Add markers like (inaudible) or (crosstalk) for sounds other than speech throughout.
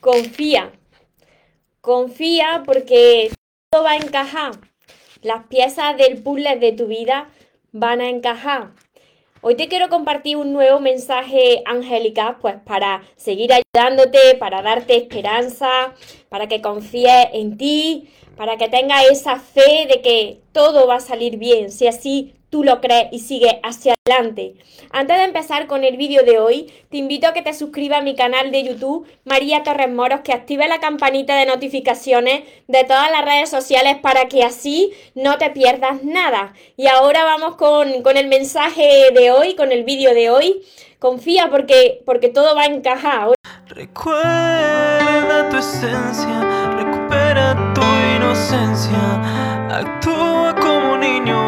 confía. Confía porque todo va a encajar. Las piezas del puzzle de tu vida van a encajar. Hoy te quiero compartir un nuevo mensaje angélica, pues para seguir ayudándote, para darte esperanza, para que confíes en ti, para que tengas esa fe de que todo va a salir bien, si así tú lo crees y sigue hacia adelante. Antes de empezar con el vídeo de hoy, te invito a que te suscribas a mi canal de YouTube, María Torres Moros, que active la campanita de notificaciones de todas las redes sociales para que así no te pierdas nada. Y ahora vamos con, con el mensaje de hoy, con el vídeo de hoy. Confía porque, porque todo va a encajar. Recuerda tu esencia, recupera tu inocencia, actúa como niño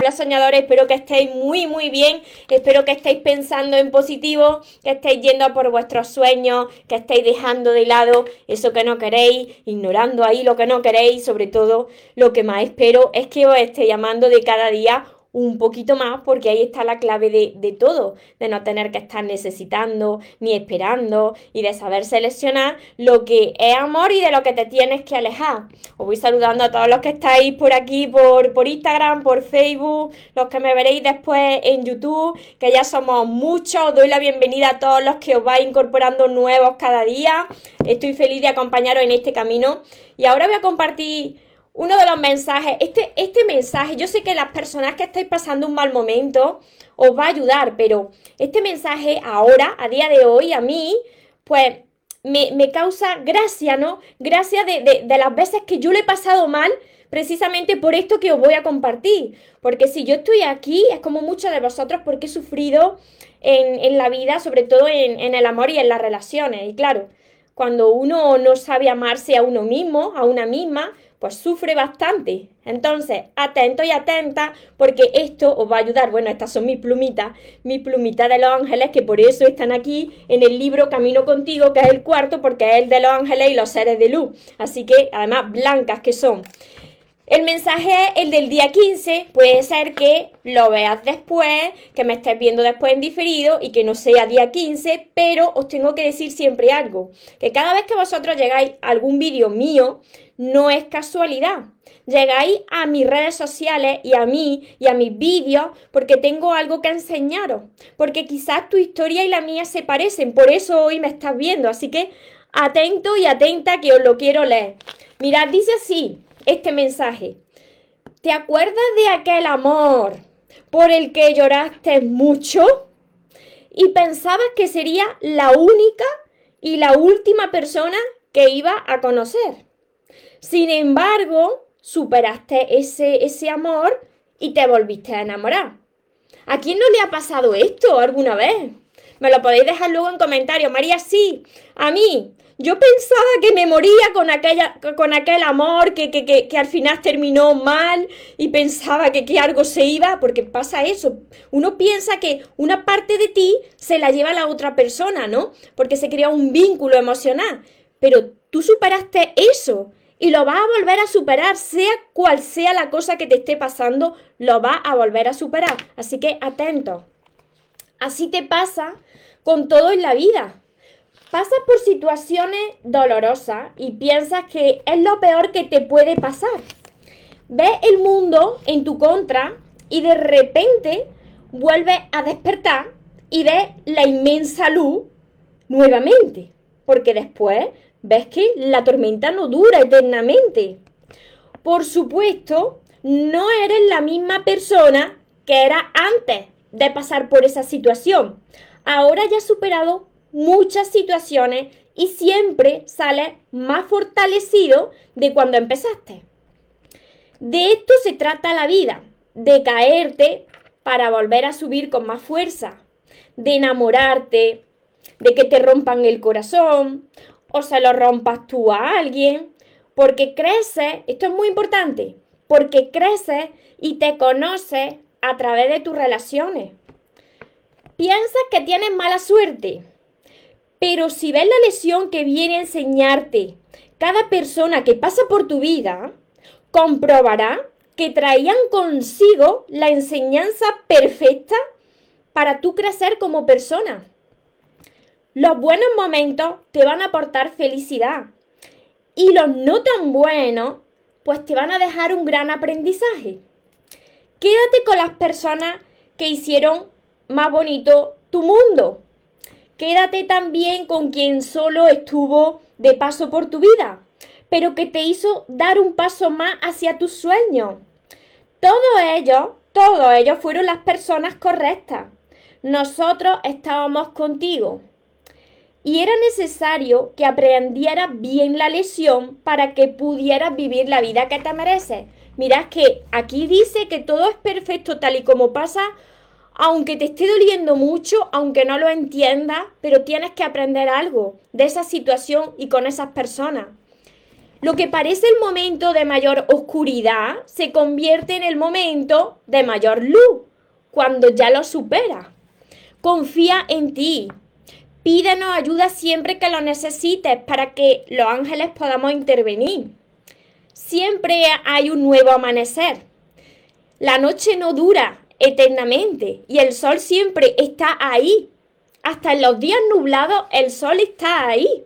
Hola soñadores, espero que estéis muy muy bien, espero que estéis pensando en positivo, que estéis yendo por vuestros sueños, que estéis dejando de lado eso que no queréis, ignorando ahí lo que no queréis, sobre todo lo que más espero es que os esté llamando de cada día un poquito más porque ahí está la clave de, todo, de no tener que estar necesitando ni esperando y de saber seleccionar lo que es amor y de lo que te tienes que alejar. Os voy saludando a todos los que estáis por aquí, por, por Instagram, por Facebook, los que me veréis después en YouTube, que ya somos muchos. Os doy la bienvenida a todos los que os vais incorporando nuevos cada día. Estoy feliz de acompañaros en este camino y ahora voy a compartir uno de los mensajes, este, este mensaje, yo sé que las personas que estáis pasando un mal momento os va a ayudar, pero este mensaje ahora, a día de hoy, a mí, pues me, causa gracia, ¿no? Gracia de, las veces que yo le he pasado mal, precisamente por esto que os voy a compartir. Porque si yo estoy aquí, es como muchos de vosotros, porque he sufrido en, la vida, sobre todo en, en el amor y en las relaciones. Y claro, cuando uno no sabe amarse a uno mismo, a una misma, pues sufre bastante. Entonces, atento y atenta, porque esto os va a ayudar. Bueno, estas son mis plumitas, mis plumitas de los ángeles, que por eso están aquí en el libro Camino contigo, que es el cuarto, porque es el de los ángeles y los seres de luz. Así que, además, blancas que son. El mensaje el del día 15, puede ser que lo veas después, que me estés viendo después en diferido y que no sea día 15, pero os tengo que decir siempre algo, que cada vez que vosotros llegáis a algún vídeo mío, no es casualidad. Llegáis a mis redes sociales y a mí y a mis vídeos porque tengo algo que enseñaros, porque quizás tu historia y la mía se parecen, por eso hoy me estás viendo, así que atento y atenta que os lo quiero leer. Mirad, dice así este mensaje. ¿Te acuerdas de aquel amor por el que lloraste mucho? Y pensabas que sería la única y la última persona que iba a conocer. Sin embargo, superaste ese, ese amor y te volviste a enamorar. ¿A quién no le ha pasado esto alguna vez? Me lo podéis dejar luego en comentarios. María, sí, a mí. Yo pensaba que me moría con, aquella, con aquel amor que, que, que, que, al final terminó mal y pensaba que, que algo se iba, porque pasa eso. Uno piensa que una parte de ti se la lleva la otra persona, ¿no? Porque se crea un vínculo emocional. Pero tú superaste eso y lo vas a volver a superar, sea cual sea la cosa que te esté pasando, lo vas a volver a superar. Así que atento. Así te pasa con todo en la vida. Pasas por situaciones dolorosas y piensas que es lo peor que te puede pasar. Ves el mundo en tu contra y de repente vuelves a despertar y ves la inmensa luz nuevamente. Porque después ves que la tormenta no dura eternamente. Por supuesto, no eres la misma persona que era antes de pasar por esa situación. Ahora ya has superado muchas situaciones y siempre sales más fortalecido de cuando empezaste. De esto se trata la vida, de caerte para volver a subir con más fuerza, de enamorarte, de que te rompan el corazón o se lo rompas tú a alguien, porque creces, esto es muy importante, porque creces y te conoces a través de tus relaciones. piensas que tienes mala suerte. Pero si ves la lesión que viene a enseñarte cada persona que pasa por tu vida, comprobará que traían consigo la enseñanza perfecta para tú crecer como persona. Los buenos momentos te van a aportar felicidad y los no tan buenos pues te van a dejar un gran aprendizaje. Quédate con las personas que hicieron más bonito tu mundo. Quédate también con quien solo estuvo de paso por tu vida, pero que te hizo dar un paso más hacia tus sueños. Todos ellos, todos ellos fueron las personas correctas. Nosotros estábamos contigo. Y era necesario que aprendieras bien la lección para que pudieras vivir la vida que te mereces. Mirad que aquí dice que todo es perfecto tal y como pasa, aunque te esté doliendo mucho, aunque no lo entiendas, pero tienes que aprender algo de esa situación y con esas personas. Lo que parece el momento de mayor oscuridad se convierte en el momento de mayor luz, cuando ya lo superas. Confía en ti. Pídenos ayuda siempre que lo necesites para que los ángeles podamos intervenir. Siempre hay un nuevo amanecer. La noche no dura eternamente y el sol siempre está ahí. Hasta en los días nublados el sol está ahí.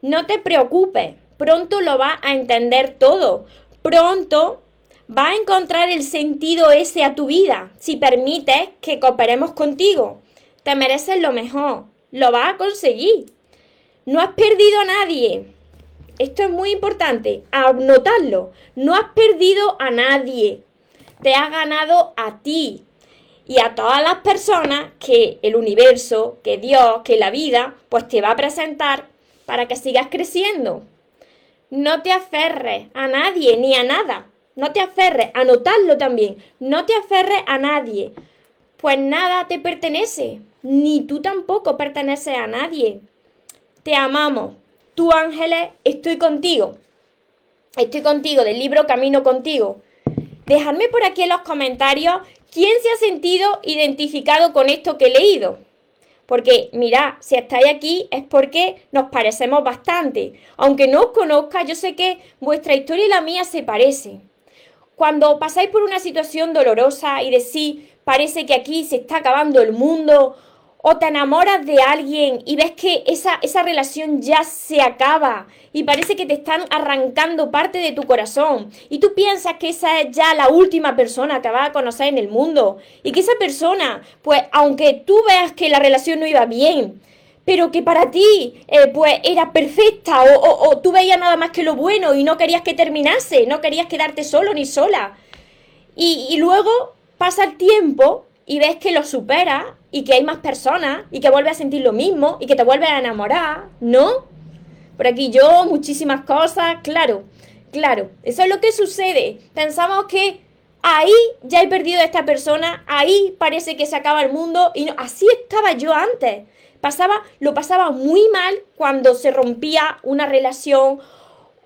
No te preocupes, pronto lo vas a entender todo. Pronto va a encontrar el sentido ese a tu vida si permites que cooperemos contigo. Te mereces lo mejor, lo vas a conseguir. No has perdido a nadie. Esto es muy importante, anotarlo. No has perdido a nadie. Te has ganado a ti y a todas las personas que el universo, que Dios, que la vida, pues te va a presentar para que sigas creciendo. No te aferres a nadie ni a nada. No te aferres, anotarlo también. No te aferres a nadie. Pues nada te pertenece. Ni tú tampoco perteneces a nadie. Te amamos. Tú, ángeles, estoy contigo. Estoy contigo del libro Camino contigo. Dejadme por aquí en los comentarios quién se ha sentido identificado con esto que he leído. Porque, mirad, si estáis aquí es porque nos parecemos bastante. Aunque no os conozca, yo sé que vuestra historia y la mía se parecen. Cuando pasáis por una situación dolorosa y decís, parece que aquí se está acabando el mundo, o te enamoras de alguien y ves que esa, esa relación ya se acaba y parece que te están arrancando parte de tu corazón y tú piensas que esa es ya la última persona que vas a conocer en el mundo y que esa persona, pues aunque tú veas que la relación no iba bien, pero que para ti eh, pues era perfecta o, o tú veías nada más que lo bueno y no querías que terminase, no querías quedarte solo ni sola. Y, y luego pasa el tiempo y ves que lo supera y que hay más personas y que vuelves a sentir lo mismo y que te vuelves a enamorar, ¿no? Por aquí yo, muchísimas cosas, claro, claro, eso es lo que sucede. Pensamos que ahí ya he perdido a esta persona, ahí parece que se acaba el mundo y no, así estaba yo antes. Pasaba, lo pasaba muy mal cuando se rompía una relación,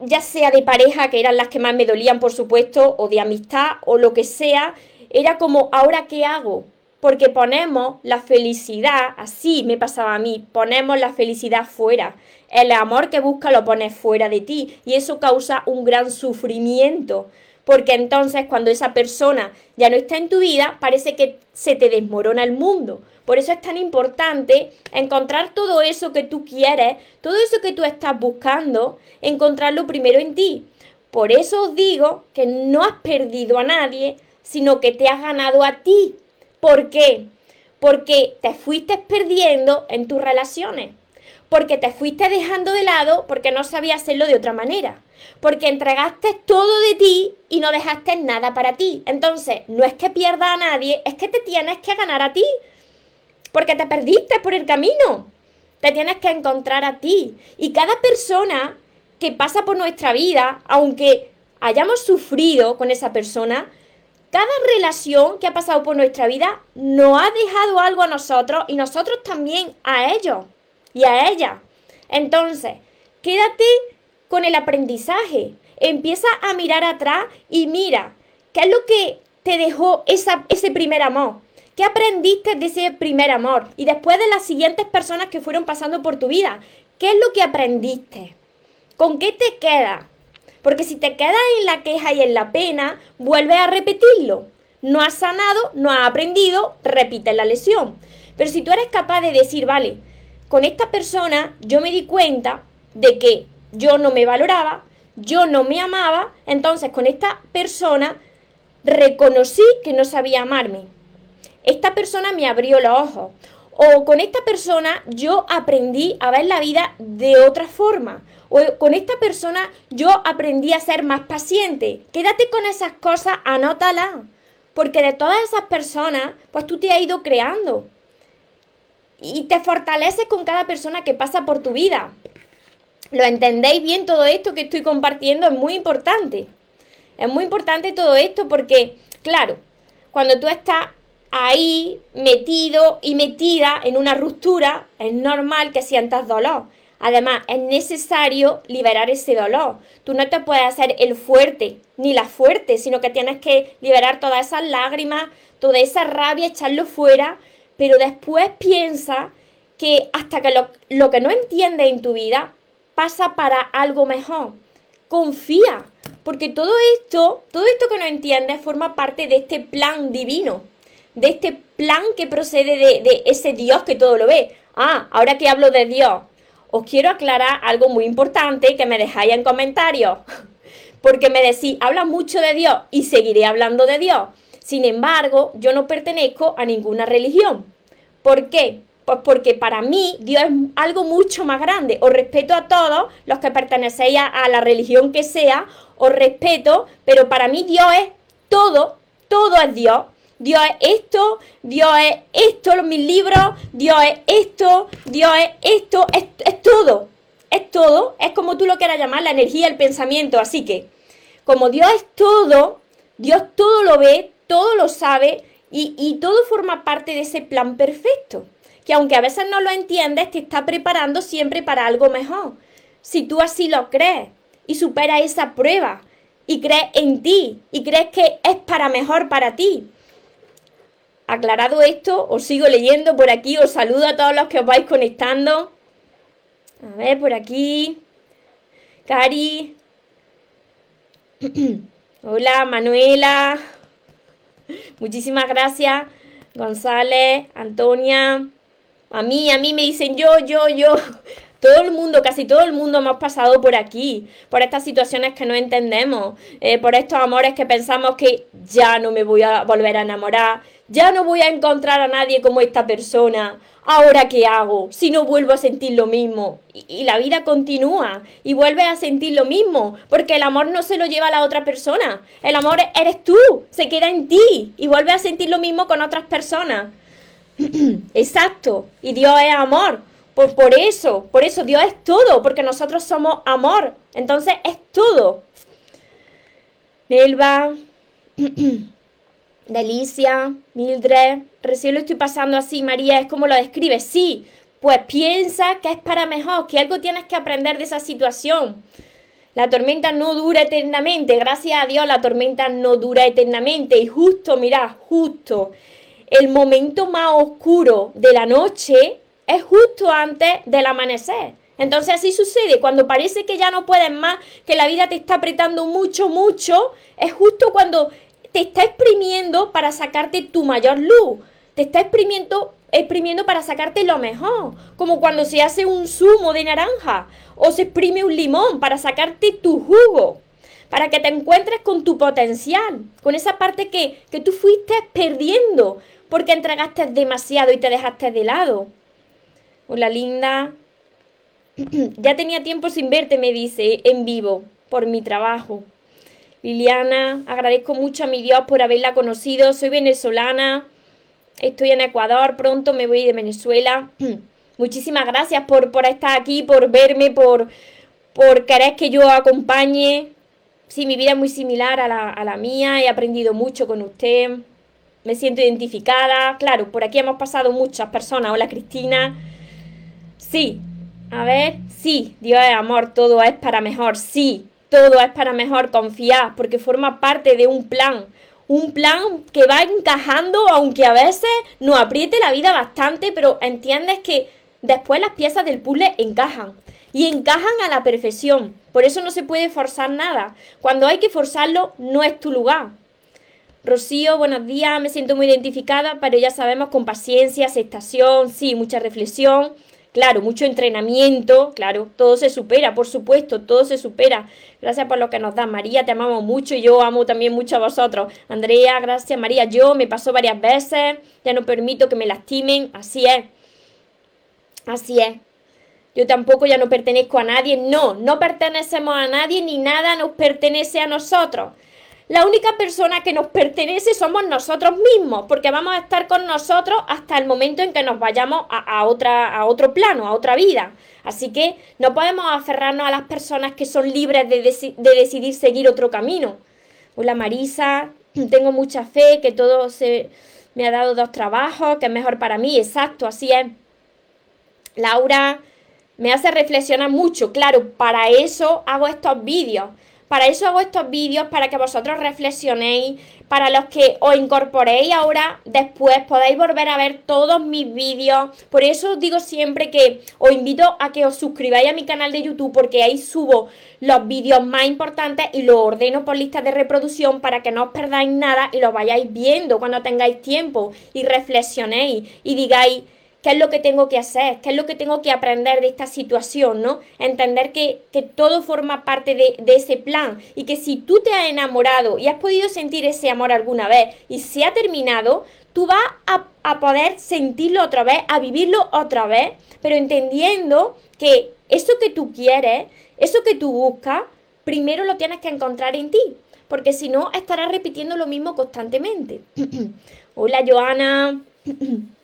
ya sea de pareja, que eran las que más me dolían, por supuesto, o de amistad, o lo que sea. Era como, ¿ahora qué hago? porque ponemos la felicidad, así me pasaba a mí, ponemos la felicidad fuera. El amor que busca lo pones fuera de ti y eso causa un gran sufrimiento, porque entonces cuando esa persona ya no está en tu vida, parece que se te desmorona el mundo. Por eso es tan importante encontrar todo eso que tú quieres, todo eso que tú estás buscando, encontrarlo primero en ti. Por eso os digo que no has perdido a nadie, sino que te has ganado a ti. ¿Por qué? Porque te fuiste perdiendo en tus relaciones. Porque te fuiste dejando de lado porque no sabías hacerlo de otra manera. Porque entregaste todo de ti y no dejaste nada para ti. Entonces, no es que pierda a nadie, es que te tienes que ganar a ti. Porque te perdiste por el camino. Te tienes que encontrar a ti. Y cada persona que pasa por nuestra vida, aunque hayamos sufrido con esa persona, cada relación que ha pasado por nuestra vida nos ha dejado algo a nosotros y nosotros también a ellos y a ella. Entonces, quédate con el aprendizaje. Empieza a mirar atrás y mira qué es lo que te dejó esa, ese primer amor. ¿Qué aprendiste de ese primer amor? Y después de las siguientes personas que fueron pasando por tu vida, ¿qué es lo que aprendiste? ¿Con qué te queda? Porque si te quedas en la queja y en la pena, vuelve a repetirlo. No has sanado, no has aprendido, repite la lesión. Pero si tú eres capaz de decir, vale, con esta persona yo me di cuenta de que yo no me valoraba, yo no me amaba, entonces con esta persona reconocí que no sabía amarme. Esta persona me abrió los ojos. O con esta persona yo aprendí a ver la vida de otra forma. Con esta persona yo aprendí a ser más paciente. Quédate con esas cosas, anótalas. Porque de todas esas personas, pues tú te has ido creando. Y te fortaleces con cada persona que pasa por tu vida. ¿Lo entendéis bien todo esto que estoy compartiendo? Es muy importante. Es muy importante todo esto porque, claro, cuando tú estás ahí metido y metida en una ruptura, es normal que sientas dolor. Además, es necesario liberar ese dolor. Tú no te puedes hacer el fuerte, ni la fuerte, sino que tienes que liberar todas esas lágrimas, toda esa rabia, echarlo fuera, pero después piensa que hasta que lo, lo que no entiendes en tu vida pasa para algo mejor. Confía, porque todo esto, todo esto que no entiendes forma parte de este plan divino, de este plan que procede de, de ese Dios que todo lo ve. Ah, ahora que hablo de Dios, os quiero aclarar algo muy importante que me dejáis en comentarios. (laughs) Porque me decís, habla mucho de Dios y seguiré hablando de Dios. Sin embargo, yo no pertenezco a ninguna religión. ¿Por qué? Pues porque para mí Dios es algo mucho más grande. Os respeto a todos los que pertenecéis a, la religión que sea, os respeto, pero para mí Dios es todo, todo es Dios. Dios es esto, Dios es esto, mis libros, Dios es esto, Dios es esto, es, todo, es todo, es como tú lo quieras llamar, la energía, el pensamiento. Así que, como Dios es todo, Dios todo lo ve, todo lo sabe y, y todo forma parte de ese plan perfecto que aunque a veces no lo entiendes, te está preparando siempre para algo mejor. Si tú así lo crees y superas esa prueba y crees en ti y crees que es para mejor para ti. Aclarado esto, os sigo leyendo por aquí, os saludo a todos los que os vais conectando. A ver, por aquí. Cari. (clears throat) Hola, Manuela. Muchísimas gracias. González, Antonia. A mí, a mí me dicen yo, yo, yo. (laughs) Todo el mundo, casi todo el mundo hemos pasado por aquí, por estas situaciones que no entendemos, eh, por estos amores que pensamos que ya no me voy a volver a enamorar, ya no voy a encontrar a nadie como esta persona. ¿Ahora qué hago? Si no vuelvo a sentir lo mismo. Y, la vida continúa y vuelves a sentir lo mismo, porque el amor no se lo lleva a la otra persona. El amor eres tú, se queda en ti y vuelves a sentir lo mismo con otras personas. (clears throat) Exacto. Y Dios es amor. Por eso, por eso Dios es todo, porque nosotros somos amor. Entonces es todo. Nelva, (clears throat) Delicia, Mildred, recién lo estoy pasando así, María, es como lo describe. Sí, pues piensa que es para mejor, que algo tienes que aprender de esa situación. La tormenta no dura eternamente, gracias a Dios la tormenta no dura eternamente. Y justo, mira, justo el momento más oscuro de la noche es justo antes del amanecer. Entonces así sucede, cuando parece que ya no puedes más, que la vida te está apretando mucho, mucho, es justo cuando te está exprimiendo para sacarte tu mayor luz, te está exprimiendo, exprimiendo para sacarte lo mejor, como cuando se hace un zumo de naranja o se exprime un limón para sacarte tu jugo para que te encuentres con tu potencial, con esa parte que, que tú fuiste perdiendo, porque entregaste demasiado y te dejaste de lado. Hola linda. (clears throat) ya tenía tiempo sin verte, me dice, en vivo, por mi trabajo. Liliana, agradezco mucho a mi Dios por haberla conocido. Soy venezolana, estoy en Ecuador, pronto me voy de Venezuela. (clears throat) Muchísimas gracias por, por estar aquí, por verme, por, por querer que yo acompañe. Sí, mi vida es muy similar a la, a la mía, he aprendido mucho con usted me siento identificada. Claro, por aquí hemos pasado muchas personas. Hola Cristina. Sí, a ver, sí, Dios es amor, todo es para mejor, sí, todo es para mejor, confiar, porque forma parte de un plan, un plan que va encajando, aunque a veces nos apriete la vida bastante, pero entiendes que después las piezas del puzzle encajan y encajan a la perfección. Por eso no se puede forzar nada. Cuando hay que forzarlo, no es tu lugar. Rocío, buenos días, me siento muy identificada, pero ya sabemos con paciencia, aceptación, sí, mucha reflexión, claro, mucho entrenamiento, claro, todo se supera, por supuesto, todo se supera. Gracias por lo que nos da María, te amamos mucho y yo amo también mucho a vosotros. Andrea, gracias María, yo me pasó varias veces, ya no permito que me lastimen, así es. Así es. Yo tampoco ya no pertenezco a nadie. No, no pertenecemos a nadie ni nada nos pertenece a nosotros. La única persona que nos pertenece somos nosotros mismos, porque vamos a estar con nosotros hasta el momento en que nos vayamos a, otra, a otro plano, a otra vida. Así que no podemos aferrarnos a las personas que son libres de, de decidir seguir otro camino. Hola Marisa, (clears throat) tengo mucha fe que todo se me ha dado dos trabajos, que es mejor para mí, exacto, así es. Laura, me hace reflexionar mucho. Claro, para eso hago estos vídeos. Para eso hago estos vídeos, para que vosotros reflexionéis, para los que os incorporéis ahora, después podáis volver a ver todos mis vídeos. Por eso os digo siempre que os invito a que os suscribáis a mi canal de YouTube, porque ahí subo los vídeos más importantes y los ordeno por listas de reproducción para que no os perdáis nada y lo vayáis viendo cuando tengáis tiempo y reflexionéis y digáis qué es lo que tengo que hacer, qué es lo que tengo que aprender de esta situación, ¿no? Entender que, todo forma parte de, ese plan y que si tú te has enamorado y has podido sentir ese amor alguna vez y se ha terminado, tú vas a, a poder sentirlo otra vez, a vivirlo otra vez, pero entendiendo que eso que tú quieres, eso que tú buscas, primero lo tienes que encontrar en ti, porque si no estarás repitiendo lo mismo constantemente. (clears throat) Hola Joana. (clears throat)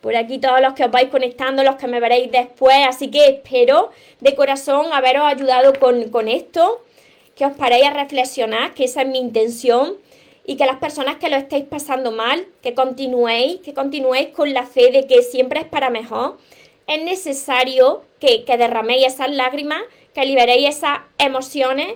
por aquí todos los que os vais conectando, los que me veréis después. Así que espero de corazón haberos ayudado con, esto, que os paréis a reflexionar, que esa es mi intención. Y que las personas que lo estéis pasando mal, que continuéis, que continuéis con la fe de que siempre es para mejor. Es necesario que, que derraméis esas lágrimas, que liberéis esas emociones,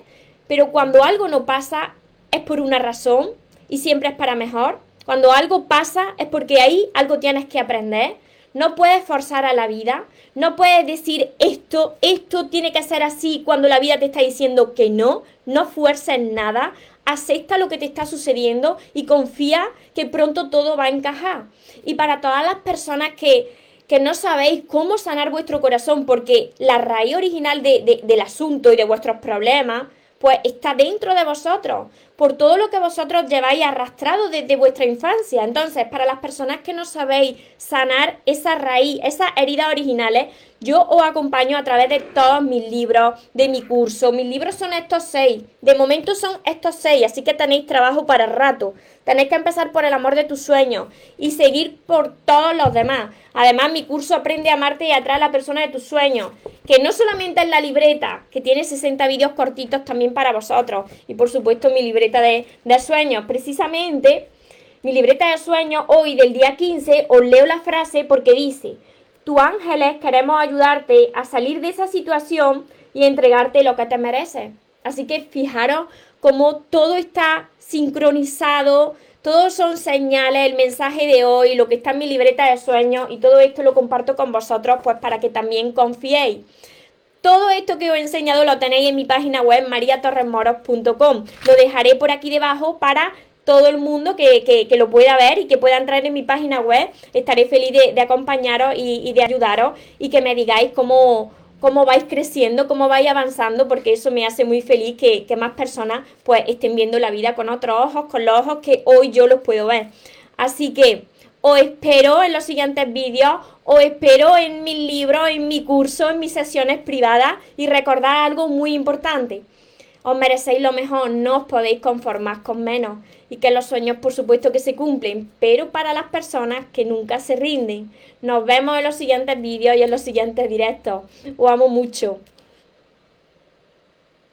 pero cuando algo no pasa es por una razón y siempre es para mejor. Cuando algo pasa es porque ahí algo tienes que aprender. No puedes forzar a la vida. No puedes decir esto, esto tiene que ser así cuando la vida te está diciendo que no. No fuerces nada. Acepta lo que te está sucediendo y confía que pronto todo va a encajar. Y para todas las personas que, que no sabéis cómo sanar vuestro corazón, porque la raíz original del asunto y de vuestros problemas, pues está dentro de vosotros por todo lo que vosotros lleváis arrastrado desde vuestra infancia. Entonces, para las personas que no sabéis sanar esa raíz, esas heridas originales, yo os acompaño a través de todos mis libros, de mi curso. Mis libros son estos seis. De momento son estos seis, así que tenéis trabajo para rato. Tenéis que empezar por el amor de tus sueños y seguir por todos los demás. Además, mi curso Aprende a amarte y atrae a la persona de tus sueños, que no solamente es la libreta, que tiene 60 vídeos cortitos también para vosotros. Y por supuesto mi libreta de, de sueños. Precisamente, mi libreta de sueños hoy del día 15 os leo la frase porque dice, tu ángeles queremos ayudarte a salir de esa situación y entregarte lo que te mereces. Así que fijaros cómo todo está sincronizado, todos son señales, el mensaje de hoy, lo que está en mi libreta de sueños y todo esto lo comparto con vosotros pues para que también confiéis. Todo esto que os he enseñado lo tenéis en mi página web mariatorresmoros.com. Lo dejaré por aquí debajo para todo el mundo que, lo pueda ver y que pueda entrar en mi página web. Estaré feliz de, acompañaros y, de ayudaros y que me digáis cómo, cómo vais creciendo, cómo vais avanzando, porque eso me hace muy feliz que, que, más personas pues estén viendo la vida con otros ojos, con los ojos que hoy yo los puedo ver. Así que os espero en los siguientes vídeos, os espero en mis libros, en mi curso, en mis sesiones privadas y recordad algo muy importante. Os merecéis lo mejor, no os podéis conformar con menos y que los sueños por supuesto que se cumplen, pero para las personas que nunca se rinden. Nos vemos en los siguientes vídeos y en los siguientes directos. Os amo mucho.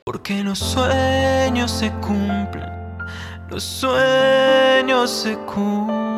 Porque los sueños se cumplen, los sueños se cumplen.